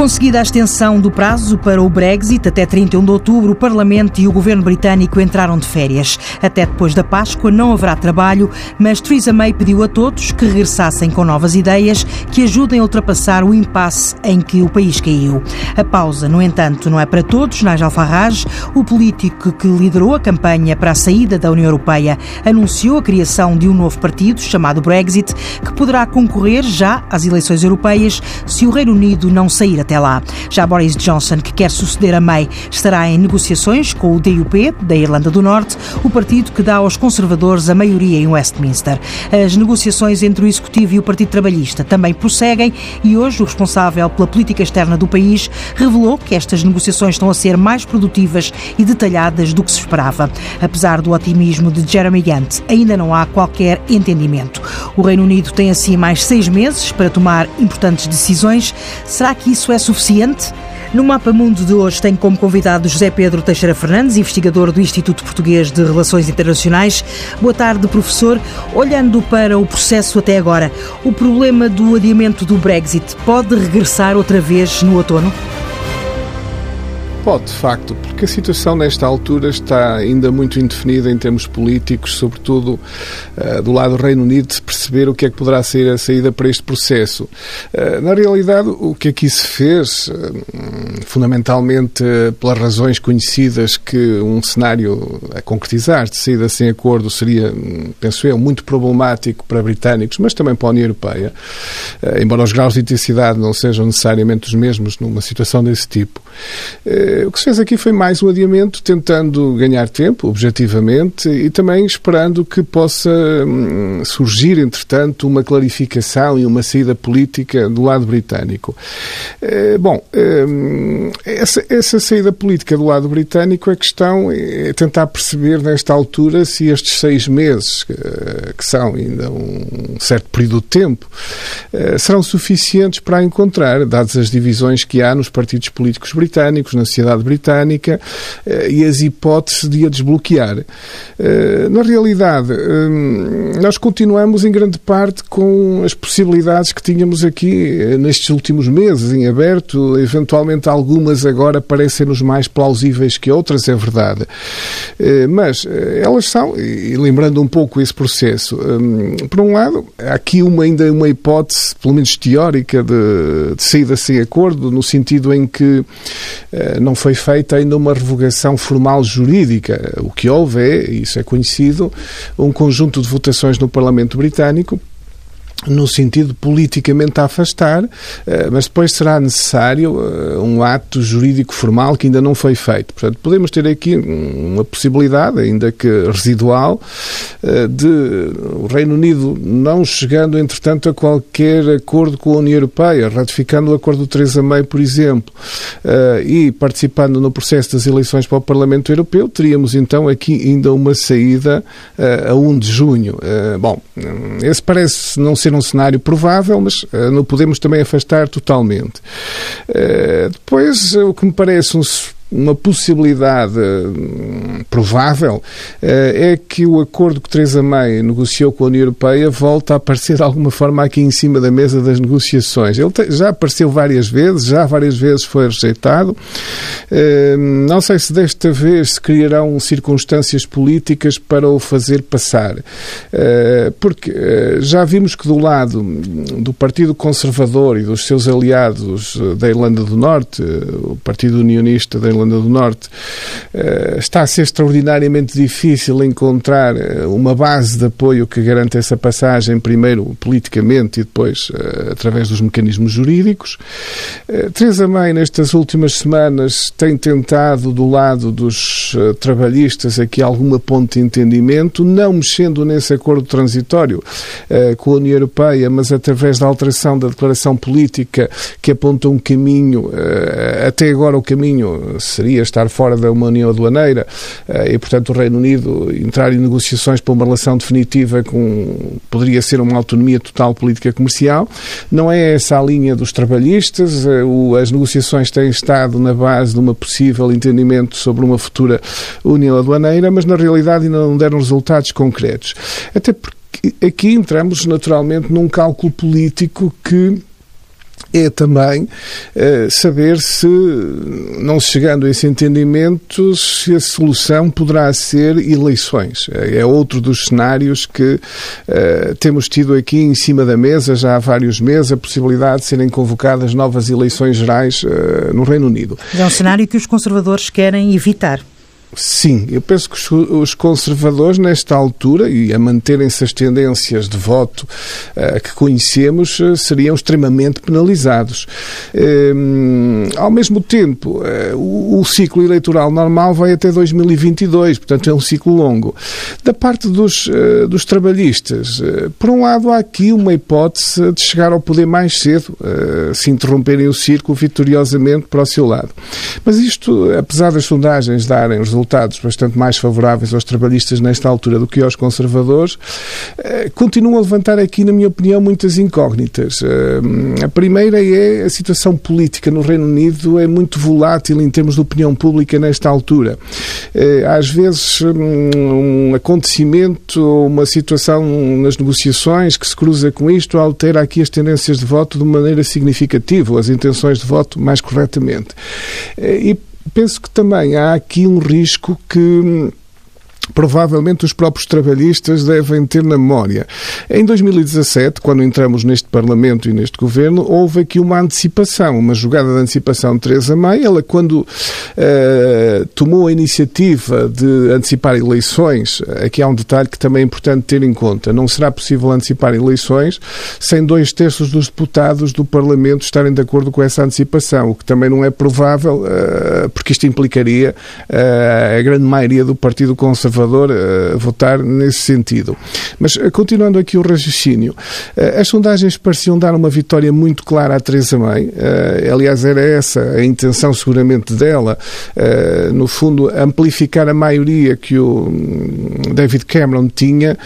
Conseguida a extensão do prazo para o Brexit até 31 de outubro, o Parlamento e o governo britânico entraram de férias. Até depois da Páscoa não haverá trabalho, mas Theresa May pediu a todos que regressassem com novas ideias que ajudem a ultrapassar o impasse em que o país caiu. A pausa, no entanto, não é para todos. Nigel Farage, o político que liderou a campanha para a saída da União Europeia, anunciou a criação de um novo partido chamado Brexit, que poderá concorrer já às eleições europeias se o Reino Unido não sair até lá. Já Boris Johnson, que quer suceder a May, estará em negociações com o DUP, da Irlanda do Norte, o partido que dá aos conservadores a maioria em Westminster. As negociações entre o Executivo e o Partido Trabalhista também prosseguem e hoje o responsável pela política externa do país revelou que estas negociações estão a ser mais produtivas e detalhadas do que se esperava. Apesar do otimismo de Jeremy Hunt, ainda não há qualquer entendimento. O Reino Unido tem assim mais seis meses para tomar importantes decisões. Será que isso é suficiente? No Mapa Mundo de hoje tem como convidado José Pedro Teixeira Fernandes, investigador do Instituto Português de Relações Internacionais. Boa tarde, professor. Olhando para o processo até agora, o problema do adiamento do Brexit pode regressar outra vez no outono? Pode, de facto, porque a situação nesta altura está ainda muito indefinida em termos políticos, sobretudo uh, do lado do Reino Unido, de perceber o que é que poderá ser a saída para este processo. Uh, na realidade, o que aqui se fez, uh, fundamentalmente pelas razões conhecidas que um cenário a concretizar de saída sem acordo seria, penso eu, muito problemático para britânicos, mas também para a União Europeia, embora os graus de intensidade não sejam necessariamente os mesmos numa situação desse tipo. Eh, o que se fez aqui foi mais um adiamento, tentando ganhar tempo, objetivamente, e também esperando que possa hum, surgir, entretanto, uma clarificação e uma saída política do lado britânico. Eh, bom, hum, essa, essa saída política do lado britânico, a questão é tentar perceber, nesta altura, se estes seis meses, eh, que são ainda um certo período de tempo, serão suficientes para encontrar, dadas as divisões que há nos partidos políticos britânicos, na sociedade britânica eh, e as hipóteses de a desbloquear. Eh, na realidade, eh, nós continuamos em grande parte com as possibilidades que tínhamos aqui nestes últimos meses em aberto, eventualmente algumas agora parecem-nos mais plausíveis que outras, é verdade. Mas elas são, e lembrando um pouco esse processo, por um lado, há aqui uma, ainda uma hipótese, pelo menos teórica, de, de saída sem acordo, no sentido em que não foi feita ainda uma revogação formal jurídica. O que houve é, isso é conhecido, um conjunto de votações no Parlamento Britânico no sentido politicamente a afastar, eh, mas depois será necessário eh, um ato jurídico formal que ainda não foi feito. Portanto, podemos ter aqui uma possibilidade, ainda que residual, eh, de o Reino Unido não chegando, entretanto, a qualquer acordo com a União Europeia, ratificando o acordo do Theresa May, por exemplo, e participando no processo das eleições para o Parlamento Europeu, teríamos então aqui ainda uma saída a 1 de junho. Bom, esse parece não ser ser um cenário provável, mas uh, não podemos também afastar totalmente. Uh, depois, o que me parece um uma possibilidade hum, provável eh, é que o acordo que Teresa May negociou com a União Europeia volta a aparecer de alguma forma aqui em cima da mesa das negociações. Ele já apareceu várias vezes, já várias vezes foi rejeitado. Hum, não sei se desta vez se criarão circunstâncias políticas para o fazer passar. Eh, porque eh, já vimos que do lado do Partido Conservador e dos seus aliados da Irlanda do Norte, o Partido Unionista da Irlanda Irlanda do Norte, eh, está a ser extraordinariamente difícil encontrar eh, uma base de apoio que garante essa passagem, primeiro politicamente e depois eh, através dos mecanismos jurídicos. Teresa May, nestas últimas semanas, tem tentado, do lado dos trabalhistas, aqui alguma ponte de entendimento, não mexendo nesse acordo transitório com a União Europeia, mas através da alteração da declaração política que aponta um caminho, até agora o caminho seria estar fora da União Aduaneira eh, e, portanto, o Reino Unido entrar em negociações para uma relação definitiva com poderia ser uma autonomia total política comercial. Não é essa a linha dos trabalhistas. Eh, as negociações têm estado na base de uma possível entendimento sobre uma futura União Aduaneira, mas na realidade ainda não deram resultados concretos. Até porque aqui entramos naturalmente num cálculo político que é também uh, saber se, não chegando a esse entendimento, se a solução poderá ser eleições. É outro dos cenários que uh, temos tido aqui em cima da mesa já há vários meses, a possibilidade de serem convocadas novas eleições gerais no Reino Unido. É um cenário que os conservadores querem evitar. Sim, eu penso que os conservadores, nesta altura, e a manterem-se as tendências de voto uh, que conhecemos, uh, seriam extremamente penalizados. Uh, ao mesmo tempo, o, o, ciclo eleitoral normal vai até 2022, portanto é um ciclo longo. Da parte dos, dos trabalhistas, por um lado, há aqui uma hipótese de chegar ao poder mais cedo, se interromperem o círculo vitoriosamente para o seu lado. Mas isto, apesar das sondagens darem resultados resultados bastante mais favoráveis aos trabalhistas nesta altura do que aos conservadores, eh, continuam a levantar aqui, na minha opinião, muitas incógnitas. Eh, a primeira é a situação política no Reino Unido é muito volátil em termos de opinião pública nesta altura. Eh, às vezes, um acontecimento, uma situação nas negociações que se cruza com isto altera aqui as tendências de voto de maneira significativa, as intenções de voto mais corretamente. E penso que também há aqui um risco que provavelmente os próprios trabalhistas devem ter na memória. Em 2017, quando entramos neste Parlamento e neste Governo, houve aqui uma antecipação, uma jogada de antecipação de Teresa May. Ela, quando uh, tomou a iniciativa de antecipar eleições, aqui há um detalhe que também é importante ter em conta. Não será possível antecipar eleições sem dois terços dos deputados do Parlamento estarem de acordo com essa antecipação, o que também não é provável, uh, porque isto implicaria uh, a grande maioria do Partido Conservador conservador uh, votar nesse sentido. Mas uh, continuando aqui o raciocínio, uh, as sondagens pareciam dar uma vitória muito clara à Teresa May. aliás, era essa a intenção seguramente dela, no fundo, amplificar a maioria que o hum, David Cameron tinha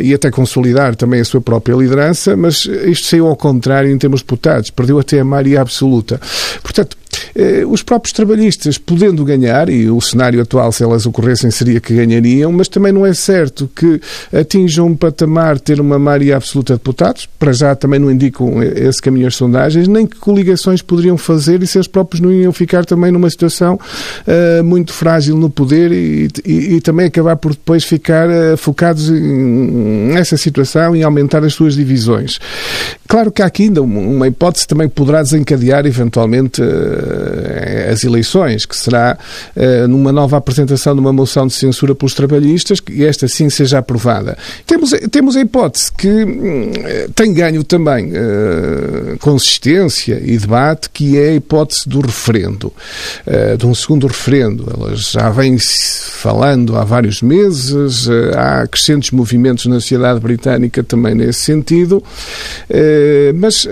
e até consolidar também a sua própria liderança, mas isto saiu ao contrário em termos de deputados, perdeu até a maioria absoluta. Portanto, eh, os próprios trabalhistas podendo ganhar, e o cenário atual, se elas ocorressem, seria que ganhariam, mas também não é certo que atinjam um patamar ter uma maioria absoluta de deputados, para já também não indicam esse caminho as sondagens, nem que coligações poderiam fazer e se eles próprios não iam ficar também numa situação uh, muito frágil no poder e, e, e, também acabar por depois ficar uh, focados nessa situação e aumentar as suas divisões. Claro que há aqui ainda uma hipótese também poderá desencadear eventualmente uh, eh, as eleições, que será uh, numa nova apresentação de uma moção de censura pelos trabalhistas, que esta sim seja aprovada. Temos, temos a hipótese que uh, tem ganho também consistência e debate, que é a hipótese do referendo, de um segundo referendo. Elas já vêm falando há vários meses, há crescentes movimentos na sociedade britânica também nesse sentido, mas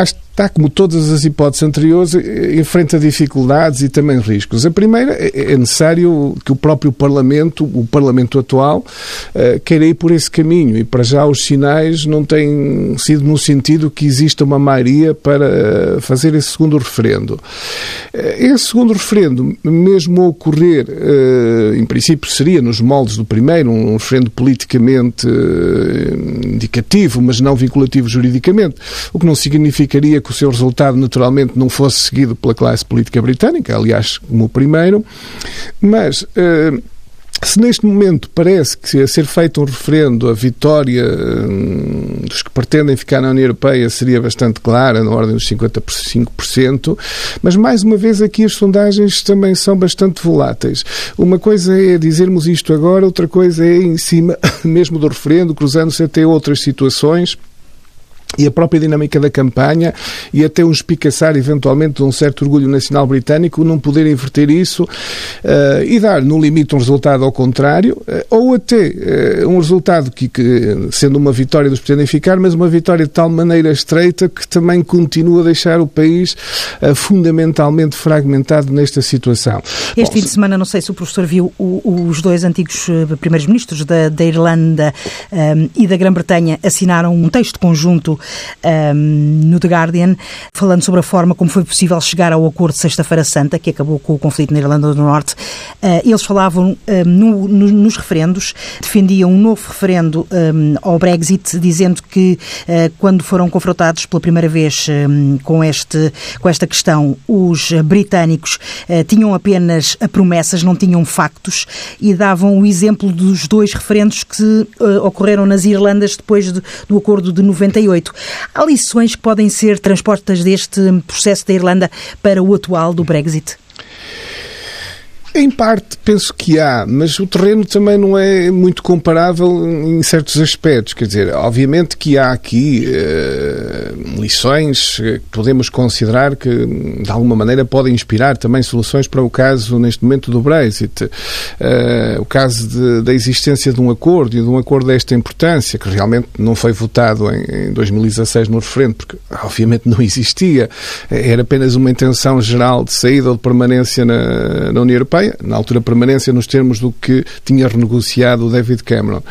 acho está, como todas as hipóteses anteriores, enfrenta dificuldades e também riscos. A primeira é, é necessário que o próprio Parlamento, o Parlamento atual, eh, queira ir por esse caminho e para já os sinais não têm sido no sentido que exista uma maioria para eh, fazer esse segundo referendo. Eh, esse segundo referendo, mesmo ocorrer, em princípio seria nos moldes do primeiro, um referendo politicamente indicativo, mas não vinculativo juridicamente, o que não significaria que o seu resultado naturalmente não fosse seguido pela classe política britânica, aliás, como o primeiro, mas. Uh, se neste momento parece que a ser feito um referendo a vitória hum, dos que pretendem ficar na União Europeia seria bastante clara, na ordem dos 55%, mas mais uma vez aqui as sondagens também são bastante voláteis. Uma coisa é dizermos isto agora, outra coisa é em cima mesmo do referendo, cruzando-se até outras situações e a própria dinâmica da campanha e até um espicaçar eventualmente de um certo orgulho nacional britânico não poder inverter isso uh, e dar no limite um resultado ao contrário uh, ou até uh, um resultado que, que, sendo uma vitória dos pretendem ficar mas uma vitória de tal maneira estreita que também continua a deixar o país fundamentalmente fragmentado nesta situação. Este Bom, fim de semana, não sei se o professor viu o, os dois antigos primeiros-ministros da, da, Irlanda um, e da Grã-Bretanha assinaram um texto conjunto um, no The Guardian, falando sobre a forma como foi possível chegar ao acordo de Sexta-feira Santa, que acabou com o conflito na Irlanda do Norte. Uh, eles falavam um, no, no, nos referendos, defendiam um novo referendo um, ao Brexit, dizendo que uh, quando foram confrontados pela primeira vez com, este, com esta questão, os britânicos uh, tinham apenas promessas, não tinham factos, e davam o exemplo dos dois referendos que ocorreram nas Irlandas depois de, do acordo de 98. Há lições que podem ser transpostas deste processo da Irlanda para o atual do Brexit? Em parte, penso que há, mas o terreno também não é muito comparável em certos aspectos. Quer dizer, obviamente que há aqui uh, lições que podemos considerar que, de alguma maneira, podem inspirar também soluções para o caso, neste momento, do Brexit. Uh, o caso de, da existência de um acordo e de um acordo desta importância, que realmente não foi votado em, em 2016 no referendo, porque, obviamente, não existia. Era apenas uma intenção geral de saída ou de permanência na, na União Europeia Europeia, na altura permanência nos termos do que tinha renegociado o David Cameron.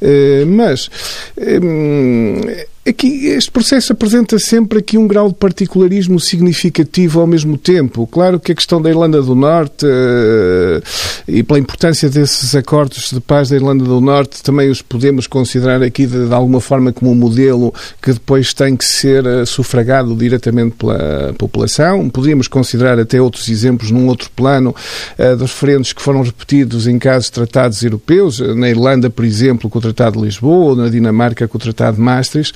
Eh, mas eh, Aqui, este processo apresenta sempre aqui um grau de particularismo significativo ao mesmo tempo. Claro que a questão da Irlanda do Norte uh, e pela importância desses acordos de paz da Irlanda do Norte também os podemos considerar aqui de, de alguma forma como um modelo que depois tem que ser uh, sufragado diretamente pela população. Podíamos considerar até outros exemplos num outro plano uh, dos referendos que foram repetidos em casos de tratados europeus, na Irlanda, por exemplo, com o Tratado de Lisboa, ou na Dinamarca com o Tratado de Maastricht.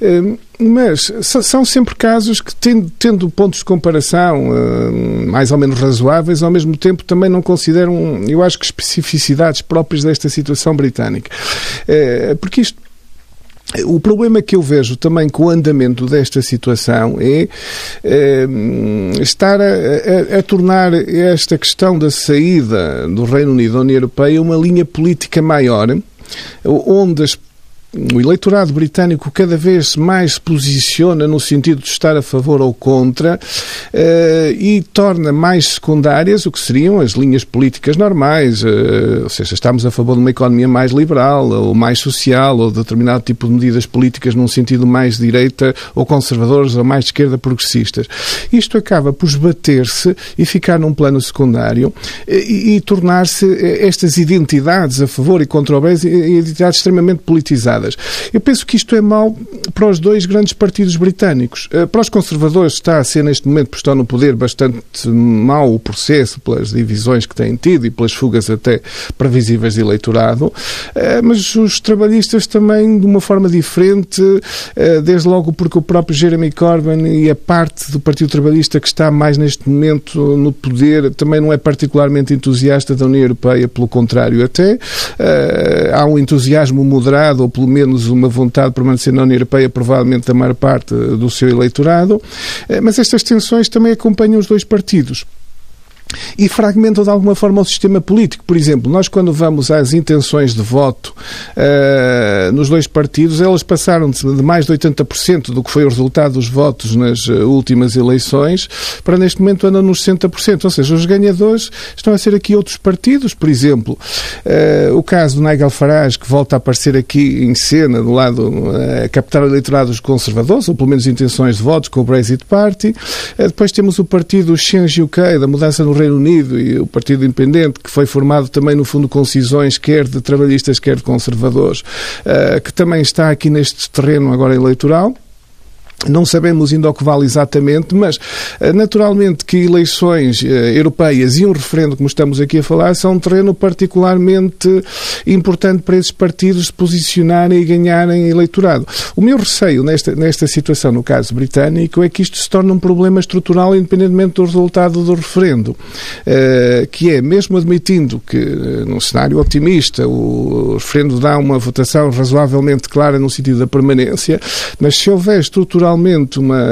Hum, mas são sempre casos que, tendo, pontos de comparação hum, mais ou menos razoáveis, ao mesmo tempo também não consideram, eu acho que, especificidades próprias desta situação britânica. Eh, porque isto o problema que eu vejo também com o andamento desta situação é, é estar a, a, a, tornar esta questão da saída do Reino Unido da União Europeia uma linha política maior, onde as o eleitorado britânico cada vez mais se posiciona no sentido de estar a favor ou contra uh, e torna mais secundárias o que seriam as linhas políticas normais, uh, ou seja, estamos a favor de uma economia mais liberal ou mais social ou determinado tipo de medidas políticas num sentido mais de direita ou conservadores ou mais de esquerda progressistas. Isto acaba por esbater-se e ficar num plano secundário eh, e, e tornar-se estas identidades a favor e contra o Brexit identidades extremamente politizadas. Eu penso que isto é mau para os dois grandes partidos britânicos. Eh, para os conservadores está a ser neste momento, por estar no poder, bastante mau o processo pelas divisões que têm tido e pelas fugas até previsíveis de eleitorado, eh, mas os trabalhistas também de uma forma diferente, eh, desde logo porque o próprio Jeremy Corbyn e a parte do Partido Trabalhista que está mais neste momento no poder também não é particularmente entusiasta da União Europeia, pelo contrário, até. Há um entusiasmo moderado ou pelo menos uma vontade de permanecer na União Europeia, provavelmente da maior parte do seu eleitorado, eh, mas estas tensões também acompanham os dois partidos e fragmentam de alguma forma o sistema político. Por exemplo, nós quando vamos às intenções de voto uh, nos dois partidos, elas passaram de, mais de 80% do que foi o resultado dos votos nas uh, últimas eleições para neste momento andam nos 60%. Ou seja, os ganhadores estão a ser aqui outros partidos. Por exemplo, uh, o caso do Nigel Farage, que volta a aparecer aqui em cena do lado captar o eleitorado dos conservadores, ou pelo menos intenções de votos com o Brexit Party. depois temos o partido Change UK, da mudança no Reino Unido e o Partido Independente, que foi formado também, no fundo, com cisões quer de trabalhistas, quer de conservadores, uh, que também está aqui neste terreno agora eleitoral. Não sabemos ainda o que vale exatamente, mas eh, naturalmente que eleições eh, europeias e um referendo, como estamos aqui a falar, são um terreno particularmente importante para esses partidos se posicionarem e ganharem eleitorado. O meu receio nesta, nesta situação, no caso britânico, é que isto se torne um problema estrutural independentemente do resultado do referendo, eh, que é, mesmo admitindo que, num cenário otimista, o referendo dá uma votação razoavelmente clara no sentido da permanência, mas se houver estrutural realmente uma,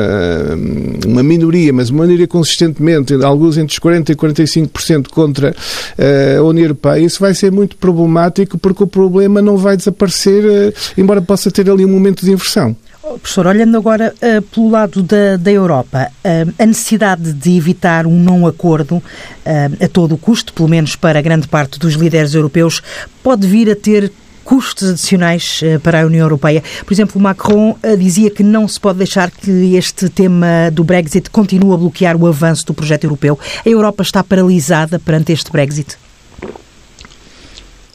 uma minoria, mas uma minoria consistentemente, alguns entre os 40% e 45% contra uh, a União Europeia, isso vai ser muito problemático porque o problema não vai desaparecer, uh, embora possa ter ali um momento de inversão. Oh, professor, olhando agora uh, pelo lado da, da Europa, uh, a necessidade de evitar um não acordo uh, a todo o custo, pelo menos para grande parte dos líderes europeus, pode vir a ter custos adicionais eh, para a União Europeia. Por exemplo, Macron eh, dizia que não se pode deixar que este tema do Brexit continue a bloquear o avanço do projeto europeu. A Europa está paralisada perante este Brexit?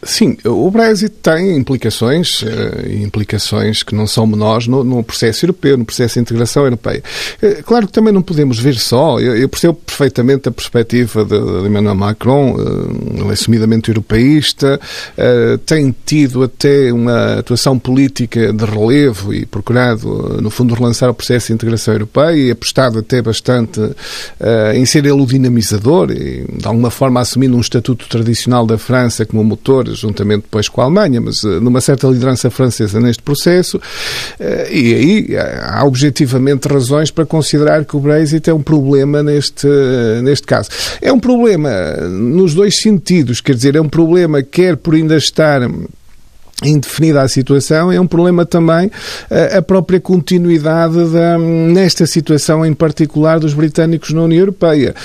Sim, o Brexit tem implicações, uh, implicações que não são menores no, no, processo europeu, no processo de integração europeia. Uh, claro que também não podemos ver só, eu, eu percebo perfeitamente a perspectiva de, de Emmanuel Macron, uh, assumidamente europeísta, tem tido até uma atuação política de relevo e procurado, no fundo, relançar o processo de integração europeia e apostado até bastante em ser ele o dinamizador e, de alguma forma, assumindo um estatuto tradicional da França como motor juntamente depois com a Alemanha, mas eh, numa certa liderança francesa neste processo, eh, e aí eh, há objetivamente razões para considerar que o Brexit é um problema neste, neste caso. É um problema nos dois sentidos, quer dizer, é um problema quer por ainda estar indefinida a situação, é um problema também a própria continuidade da, nesta situação em particular dos britânicos na União Europeia,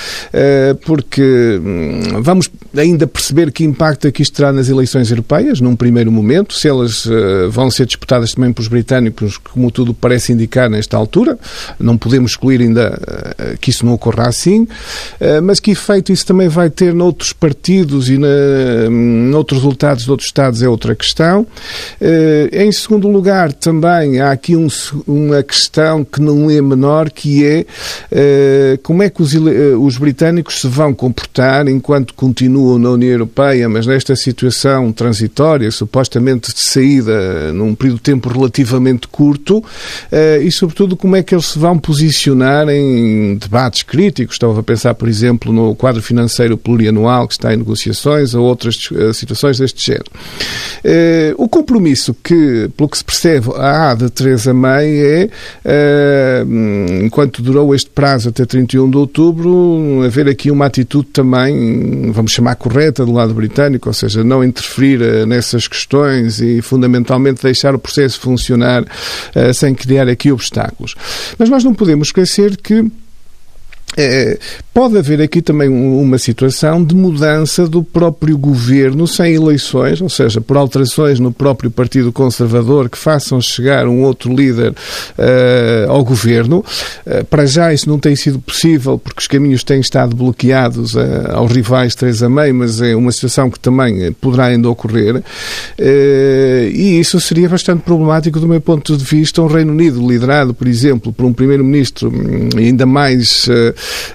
porque hum, vamos ainda perceber que impacto é que isto terá nas eleições europeias, num primeiro momento, se elas vão ser disputadas também pelos britânicos, como tudo parece indicar nesta altura, não podemos excluir ainda que isso não ocorra assim, mas que efeito isso também vai ter noutros partidos e hum, noutros resultados de outros Estados é outra questão. Eh, em segundo lugar, também há aqui um, uma questão que não é menor, que é eh, como é que os, eh, os britânicos se vão comportar enquanto continuam na União Europeia, mas nesta situação transitória, supostamente de saída num período de tempo relativamente curto, e sobretudo como é que eles se vão posicionar em debates críticos. Estava a pensar, por exemplo, no quadro financeiro plurianual que está em negociações ou outras situações deste género o compromisso que, pelo que se percebe, há de Teresa May é, uh, enquanto durou este prazo até 31 de outubro, haver aqui uma atitude também, vamos chamar correta, do lado britânico, ou seja, não interferir uh, nessas questões e, fundamentalmente, deixar o processo funcionar uh, sem criar aqui obstáculos. Mas nós não podemos esquecer que é, pode haver aqui também uma situação de mudança do próprio governo sem eleições, ou seja, por alterações no próprio Partido Conservador que façam chegar um outro líder uh, ao governo. Uh, para já isso não tem sido possível porque os caminhos têm estado bloqueados uh, aos rivais Teresa May, mas é uma situação que também poderá ainda ocorrer. e isso seria bastante problemático do meu ponto de vista. Um Reino Unido liderado, por exemplo, por um primeiro-ministro hum, ainda mais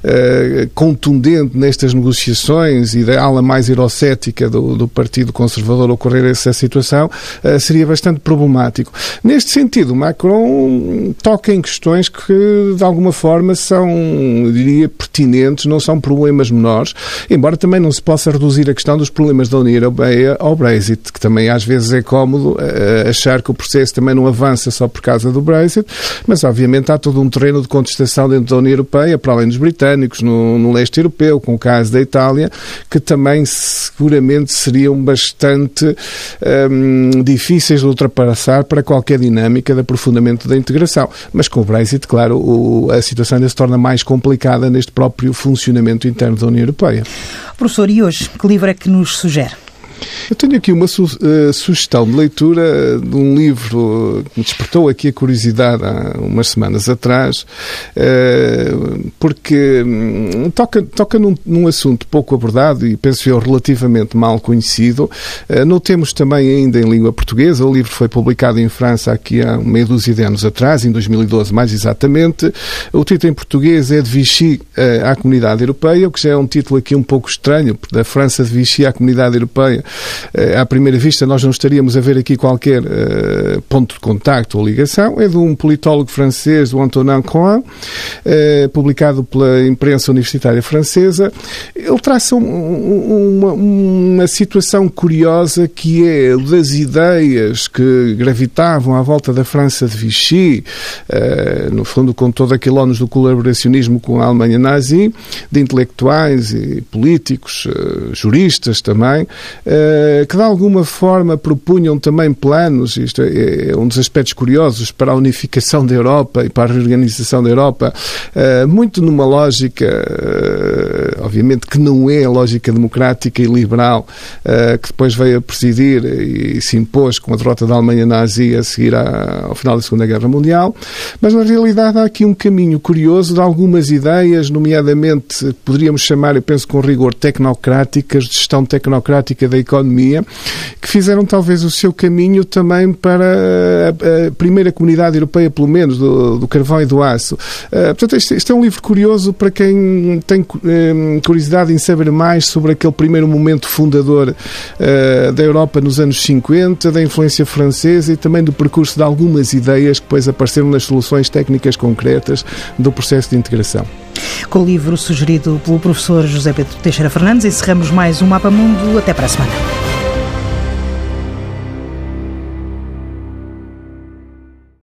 uh, contundente nestas negociações e da ala mais eurocética do, do Partido Conservador ocorrer essa situação, uh, seria bastante problemático. Neste sentido, Macron toca em questões que, de alguma forma, são, diria, pertinentes, não são problemas menores, embora também não se possa reduzir a questão dos problemas da União Europeia ao Brexit, que também às vezes é cómodo uh, achar que o processo também não avança só por causa do Brexit, mas obviamente há todo um terreno de contestação dentro da União Europeia, para além dos britânicos, no, no leste europeu, com o caso da Itália, que também seguramente seriam bastante um, difíceis de ultrapassar para qualquer dinâmica de aprofundamento da integração. Mas com o Brexit, claro, o, a situação ainda se torna mais complicada neste próprio funcionamento interno da União Europeia. Professor, e hoje, que livro é que nos sugere? Eu tenho aqui uma su uh, sugestão de leitura de um livro que me despertou aqui a curiosidade há umas semanas atrás, uh, porque um, toca, toca num, num, assunto pouco abordado e penso eu relativamente mal conhecido. Uh, não temos também ainda em língua portuguesa. O livro foi publicado em França aqui há meia dúzia de anos atrás, em 2012 mais exatamente. O título em português é de Vichy à Comunidade Europeia, o que já é um título aqui um pouco estranho, da França de Vichy à Comunidade Europeia à primeira vista, nós não estaríamos a ver aqui qualquer uh, ponto de contacto ou ligação. É de um politólogo francês, o Antonin Coin, uh, publicado pela imprensa universitária francesa. Ele traça um, uma, uma situação curiosa que é das ideias que gravitavam à volta da França de Vichy, no fundo com todo aquele ónus do colaboracionismo com a Alemanha nazi, de intelectuais e políticos, juristas também, que de alguma forma propunham também planos, isto é, é um dos aspectos curiosos, para a unificação da Europa e para a reorganização da Europa, muito numa lógica, obviamente que não é a lógica democrática e liberal, que depois veio a presidir e se impôs com a derrota da Alemanha nazi a seguir ao final da Segunda Guerra Mundial, mas na realidade há aqui um caminho curioso de algumas ideias, nomeadamente poderíamos chamar, eu penso com rigor, tecnocráticas, de gestão tecnocrática da economia, que fizeram talvez o seu caminho também para a, primeira comunidade europeia, pelo menos, do, do carvão e do aço. Uh, portanto, este, este, é um livro curioso para quem tem uh, curiosidade em saber mais sobre aquele primeiro momento fundador uh, da Europa nos anos 50, da influência francesa e também do percurso de algumas ideias que depois apareceram nas soluções técnicas concretas do processo de integração. Com o livro sugerido pelo professor José Pedro Teixeira Fernandes, encerramos mais um Mapa Mundo. Até para a semana.